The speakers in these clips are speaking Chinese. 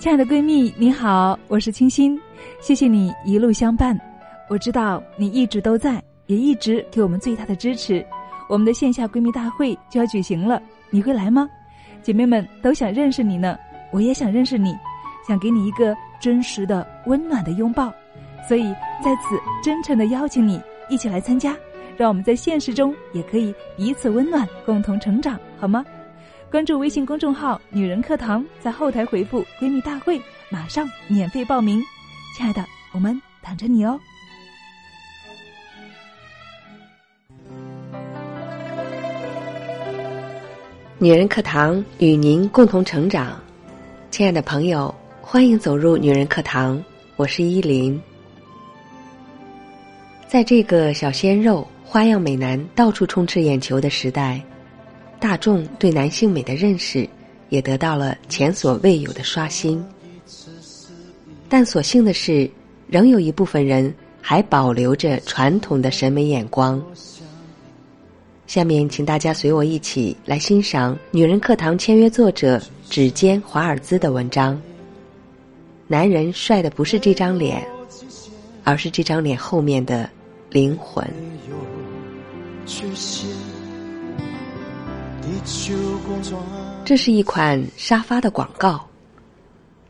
亲爱的闺蜜，你好，我是清新，谢谢你一路相伴。我知道你一直都在，也一直给我们最大的支持。我们的线下闺蜜大会就要举行了，你会来吗？姐妹们都想认识你呢，我也想认识你，想给你一个真实的、温暖的拥抱。所以在此真诚的邀请你一起来参加，让我们在现实中也可以彼此温暖，共同成长，好吗？关注微信公众号“女人课堂”，在后台回复“闺蜜大会”，马上免费报名。亲爱的，我们等着你哦。女人课堂与您共同成长，亲爱的朋友，欢迎走入女人课堂，我是依林。在这个小鲜肉、花样美男到处充斥眼球的时代。大众对男性美的认识也得到了前所未有的刷新，但所幸的是，仍有一部分人还保留着传统的审美眼光。下面，请大家随我一起来欣赏《女人课堂》签约作者指尖华尔兹的文章。男人帅的不是这张脸，而是这张脸后面的灵魂。这是一款沙发的广告。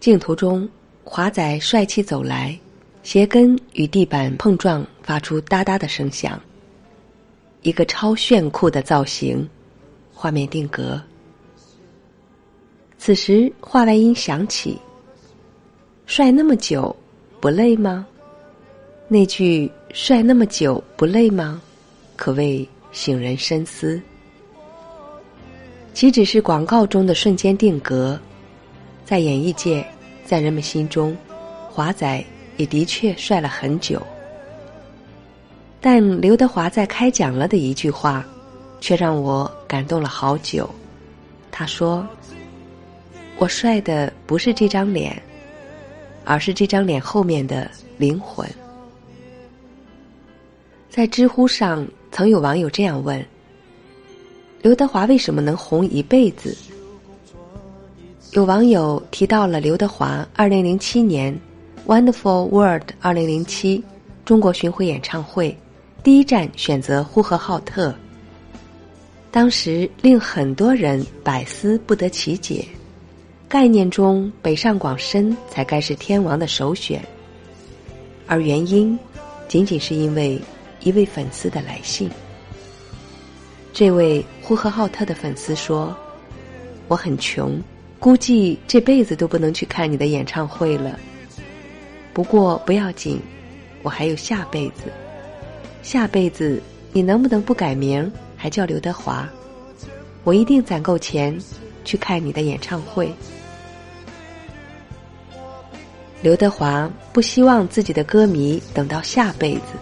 镜头中，华仔帅气走来，鞋跟与地板碰撞，发出哒哒的声响。一个超炫酷的造型，画面定格。此时，话外音响起：“帅那么久，不累吗？”那句“帅那么久，不累吗？”可谓醒人深思。岂只是广告中的瞬间定格，在演艺界，在人们心中，华仔也的确帅了很久。但刘德华在开讲了的一句话，却让我感动了好久。他说：“我帅的不是这张脸，而是这张脸后面的灵魂。”在知乎上，曾有网友这样问。刘德华为什么能红一辈子？有网友提到了刘德华二零零七年《Wonderful World》二零零七中国巡回演唱会，第一站选择呼和浩特。当时令很多人百思不得其解，概念中北上广深才该是天王的首选，而原因仅仅是因为一位粉丝的来信。这位呼和浩特的粉丝说：“我很穷，估计这辈子都不能去看你的演唱会了。不过不要紧，我还有下辈子。下辈子你能不能不改名，还叫刘德华？我一定攒够钱去看你的演唱会。”刘德华不希望自己的歌迷等到下辈子，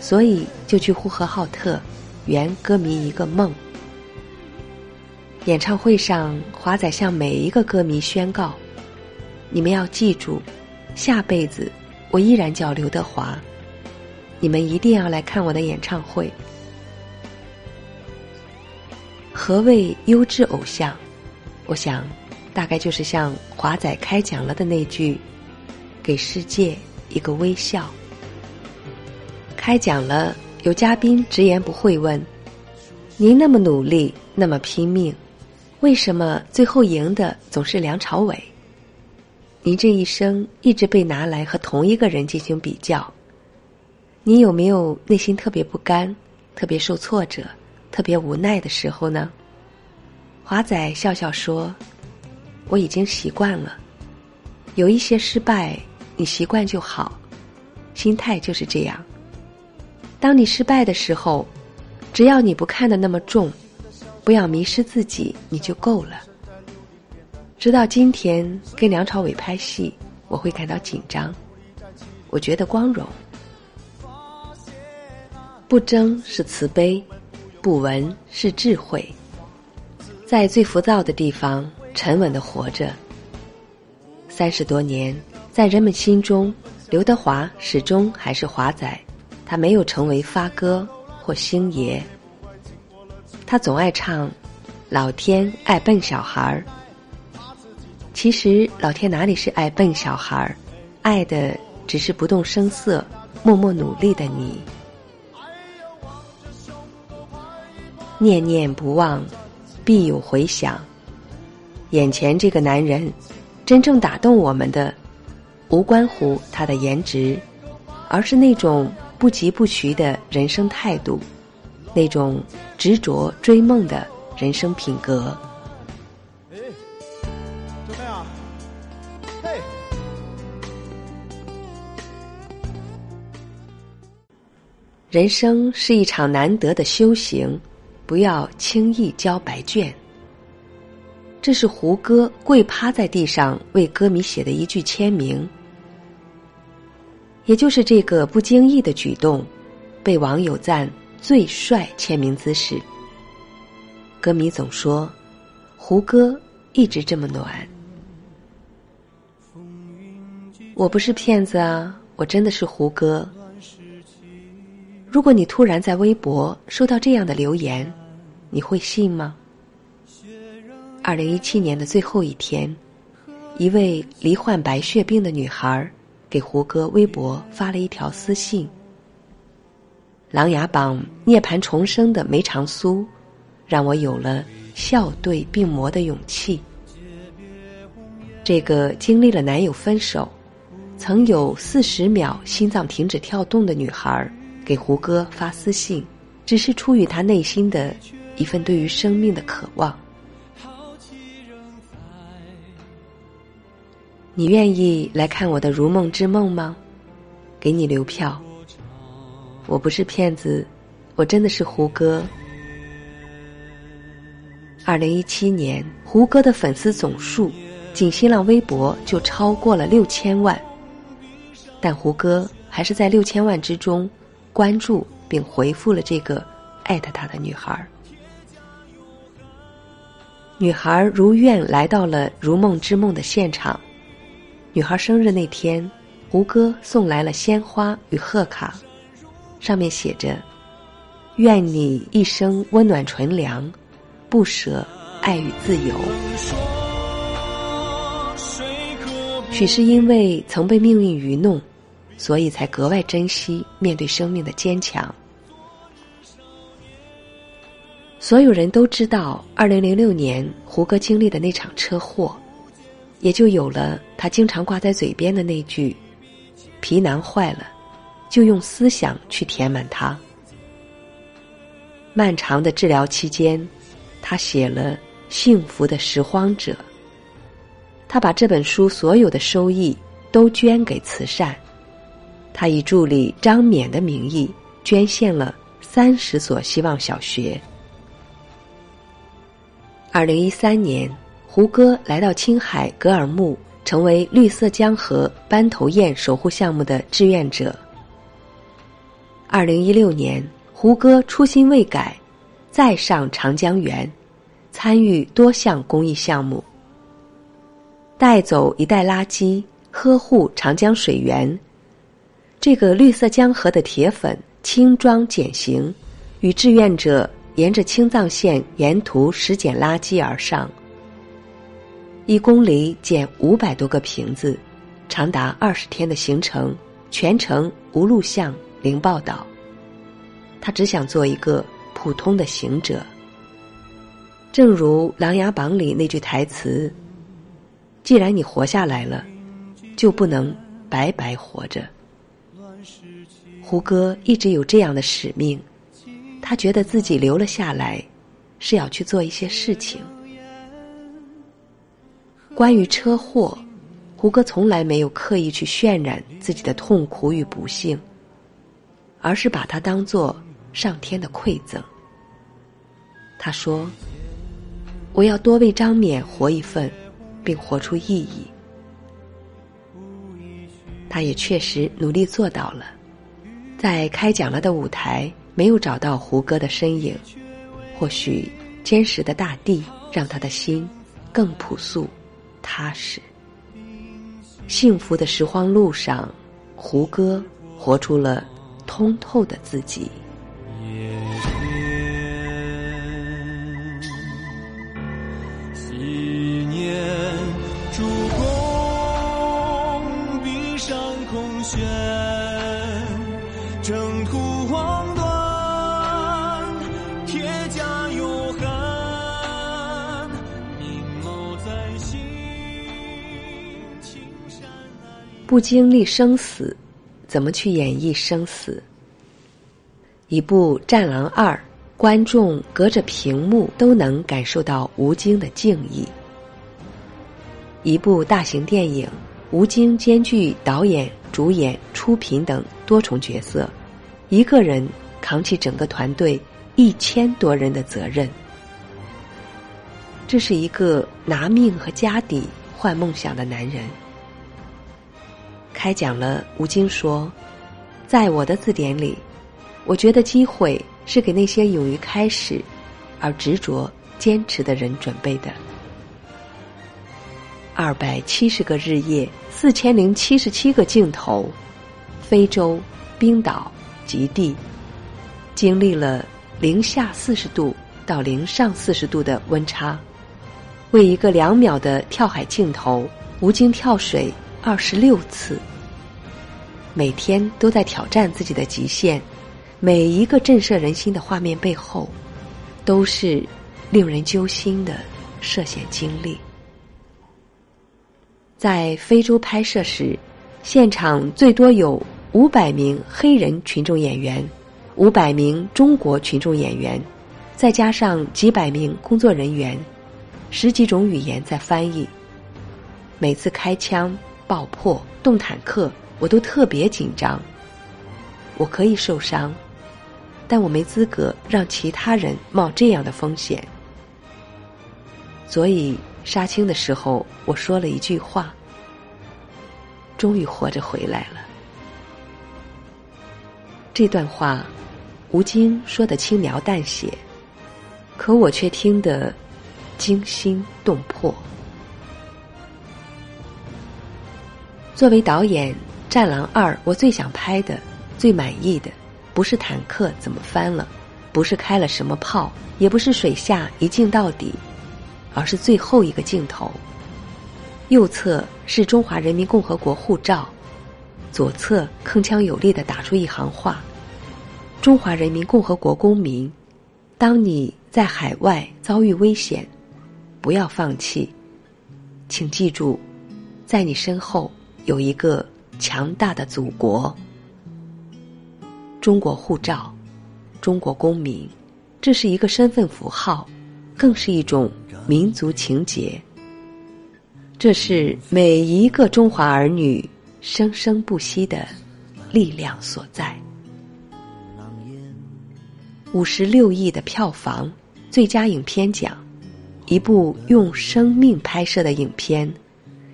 所以就去呼和浩特。圆歌迷一个梦。演唱会上，华仔向每一个歌迷宣告：“你们要记住，下辈子我依然叫刘德华，你们一定要来看我的演唱会。”何谓优质偶像？我想，大概就是像华仔开讲了的那句：“给世界一个微笑。”开讲了。有嘉宾直言不讳问：“您那么努力，那么拼命，为什么最后赢的总是梁朝伟？您这一生一直被拿来和同一个人进行比较，你有没有内心特别不甘、特别受挫折、特别无奈的时候呢？”华仔笑笑说：“我已经习惯了，有一些失败，你习惯就好，心态就是这样。”当你失败的时候，只要你不看得那么重，不要迷失自己，你就够了。直到今天跟梁朝伟拍戏，我会感到紧张，我觉得光荣。不争是慈悲，不闻是智慧。在最浮躁的地方，沉稳的活着。三十多年，在人们心中，刘德华始终还是华仔。他没有成为发哥或星爷，他总爱唱：“老天爱笨小孩儿。”其实老天哪里是爱笨小孩儿，爱的只是不动声色、默默努力的你。念念不忘，必有回响。眼前这个男人，真正打动我们的，无关乎他的颜值，而是那种不疾不徐的人生态度，那种执着追梦的人生品格。哎，怎么样？嘿，人生是一场难得的修行，不要轻易交白卷。这是胡歌跪趴在地上为歌迷写的一句签名，也就是这个不经意的举动，被网友赞最帅签名姿势。歌迷总说，胡歌一直这么暖。我不是骗子啊，我真的是胡歌。如果你突然在微博收到这样的留言，你会信吗？二零一七年的最后一天，一位罹患白血病的女孩给胡歌微博发了一条私信：“《琅琊榜》涅槃重生的梅长苏，让我有了笑对病魔的勇气。”这个经历了男友分手，曾有四十秒心脏停止跳动的女孩给胡歌发私信，只是出于她内心的一份对于生命的渴望。你愿意来看我的如梦之梦吗？给你留票。我不是骗子，我真的是胡歌。二零一七年，胡歌的粉丝总数仅新浪微博就超过了六千万，但胡歌还是在六千万之中关注并回复了这个艾特他的女孩。女孩如愿来到了如梦之梦的现场。女孩生日那天，胡歌送来了鲜花与贺卡，上面写着：“愿你一生温暖纯良，不舍爱与自由。”许是因为曾被命运愚弄，所以才格外珍惜面对生命的坚强。所有人都知道，二零零六年胡歌经历的那场车祸。也就有了他经常挂在嘴边的那句：“皮囊坏了，就用思想去填满它。”漫长的治疗期间，他写了《幸福的拾荒者》。他把这本书所有的收益都捐给慈善。他以助理张冕的名义捐献了三十所希望小学。二零一三年。胡歌来到青海格尔木，成为绿色江河斑头雁守护项目的志愿者。二零一六年，胡歌初心未改，再上长江源，参与多项公益项目，带走一袋垃圾，呵护长江水源。这个绿色江河的铁粉轻装简行，与志愿者沿着青藏线沿途拾捡垃圾而上。一公里捡五百多个瓶子，长达二十天的行程，全程无录像、零报道。他只想做一个普通的行者。正如《琅琊榜》里那句台词：“既然你活下来了，就不能白白活着。”胡歌一直有这样的使命，他觉得自己留了下来，是要去做一些事情。关于车祸，胡歌从来没有刻意去渲染自己的痛苦与不幸，而是把它当做上天的馈赠。他说：“我要多为张冕活一份，并活出意义。”他也确实努力做到了，在开讲了的舞台没有找到胡歌的身影，或许坚实的大地让他的心更朴素。踏实。幸福的拾荒路上胡歌活出了通透的自己。思念烛攻闭上空悬不经历生死，怎么去演绎生死？一部《战狼二》，观众隔着屏幕都能感受到吴京的敬意。一部大型电影，吴京兼具导演、主演、出品等多重角色，一个人扛起整个团队一千多人的责任。这是一个拿命和家底换梦想的男人。开讲了，吴京说：“在我的字典里。”我觉得机会是给那些勇于开始而执着坚持的人准备的。二百七十个日夜，四千零七十七个镜头，非洲、冰岛、极地，经历了零下四十度到零上四十度的温差，为一个两秒的跳海镜头，吴京跳水二十六次，每天都在挑战自己的极限。每一个震慑人心的画面背后，都是令人揪心的涉险经历。在非洲拍摄时，现场最多有五百名黑人群众演员，五百名中国群众演员，再加上几百名工作人员，十几种语言在翻译。每次开枪、爆破、动坦克，我都特别紧张。我可以受伤。但我没资格让其他人冒这样的风险，所以杀青的时候我说了一句话：“终于活着回来了。”这段话，吴京说的轻描淡写，可我却听得惊心动魄。作为导演，《战狼二》我最想拍的、最满意的。不是坦克怎么翻了，不是开了什么炮，也不是水下一镜到底，而是最后一个镜头。右侧是中华人民共和国护照，左侧铿锵有力的打出一行话：“中华人民共和国公民，当你在海外遭遇危险，不要放弃，请记住，在你身后有一个强大的祖国。”中国护照，中国公民，这是一个身份符号，更是一种民族情结。这是每一个中华儿女生生不息的力量所在。五十六亿的票房，最佳影片奖，一部用生命拍摄的影片，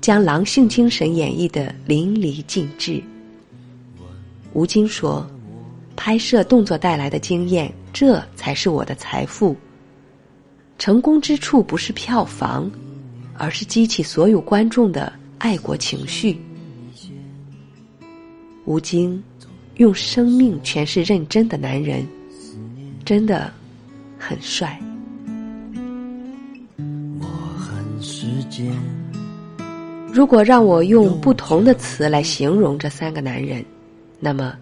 将狼性精神演绎的淋漓尽致。吴京说。拍摄动作带来的经验，这才是我的财富。成功之处不是票房，而是激起所有观众的爱国情绪。吴京用生命诠释认真的男人，真的很帅。我恨时间如果让我用不同的词来形容这三个男人，那么。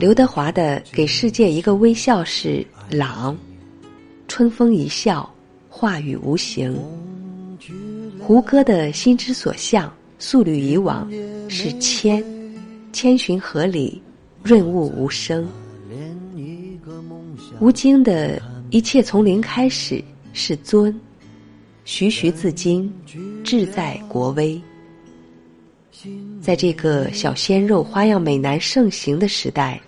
刘德华的《给世界一个微笑》是朗，春风一笑，话语无形；胡歌的心之所向，素履以往是谦，千寻合理，润物无声；吴京的一切从零开始是尊，徐徐自矜，志在国威。在这个小鲜肉、花样美男盛行的时代，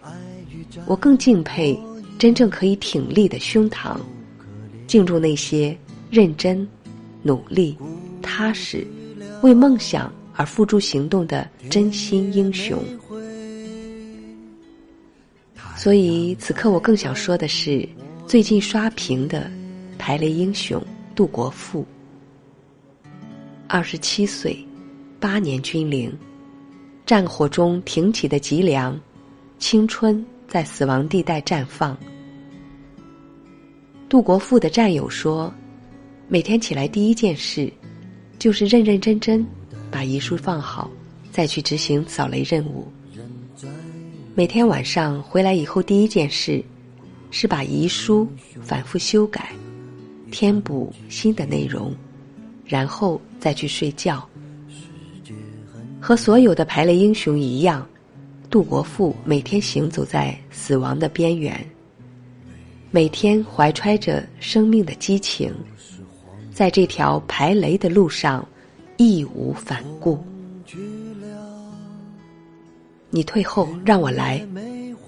我更敬佩真正可以挺立的胸膛，敬重那些认真、努力、踏实、为梦想而付诸行动的真心英雄。所以，此刻我更想说的是，最近刷屏的排雷英雄杜国富，二十七岁。八年军龄，战火中挺起的脊梁，青春在死亡地带绽放。杜国富的战友说：“每天起来第一件事，就是认认真真把遗书放好，再去执行扫雷任务。每天晚上回来以后，第一件事是把遗书反复修改，填补新的内容，然后再去睡觉。和所有的排雷英雄一样，杜国富每天行走在死亡的边缘，每天怀揣着生命的激情，在这条排雷的路上义无反顾。你退后，让我来。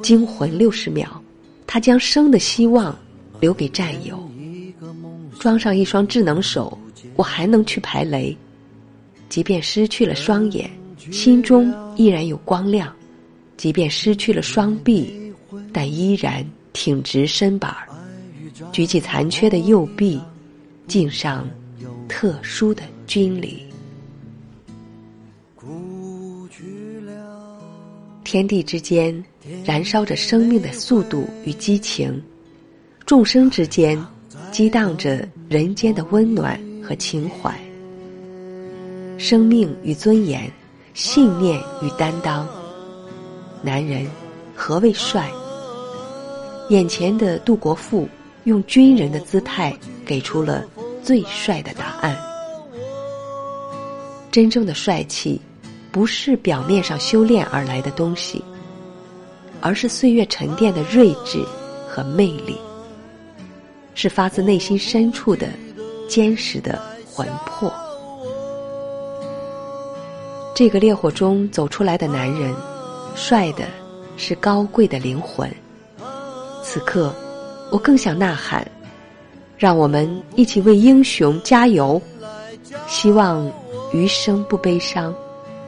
惊魂六十秒，他将生的希望留给战友。装上一双智能手，我还能去排雷。即便失去了双眼，心中依然有光亮；即便失去了双臂，但依然挺直身板儿，举起残缺的右臂，敬上特殊的军礼。天地之间燃烧着生命的速度与激情，众生之间激荡着人间的温暖和情怀。生命与尊严，信念与担当。男人何谓帅？眼前的杜国富用军人的姿态给出了最帅的答案。真正的帅气。不是表面上修炼而来的东西，而是岁月沉淀的睿智和魅力，是发自内心深处的坚实的魂魄。这个烈火中走出来的男人，帅的是高贵的灵魂。此刻，我更想呐喊，让我们一起为英雄加油，希望余生不悲伤。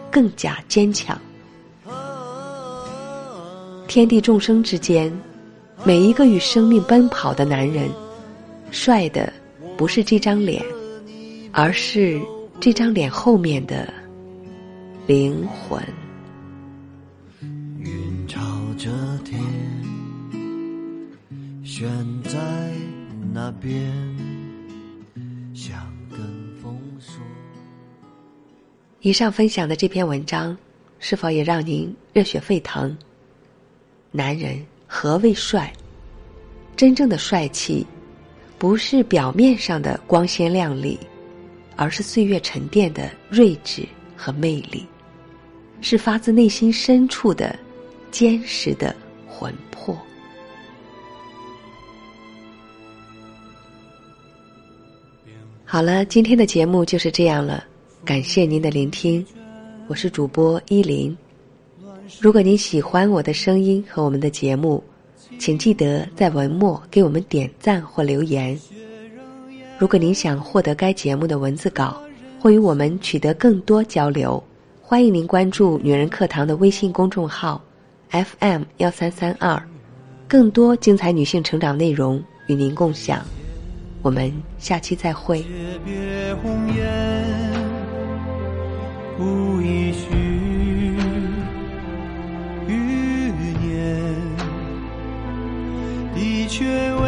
更加坚强。天地众生之间，每一个与生命奔跑的男人，帅的不是这张脸，而是这张脸后面的灵魂。云朝着天，悬在那边，想跟风说。以上分享的这篇文章，是否也让您热血沸腾？男人何为帅？真正的帅气，不是表面上的光鲜亮丽，而是岁月沉淀的睿智和魅力，是发自内心深处的坚实的魂魄。好了，今天的节目就是这样了。感谢您的聆听，我是主播依林。如果您喜欢我的声音和我们的节目，请记得在文末给我们点赞或留言。如果您想获得该节目的文字稿或与我们取得更多交流，欢迎您关注“女人课堂”的微信公众号 FM 幺三三二，更多精彩女性成长内容与您共享。我们下期再会。别红颜无一许的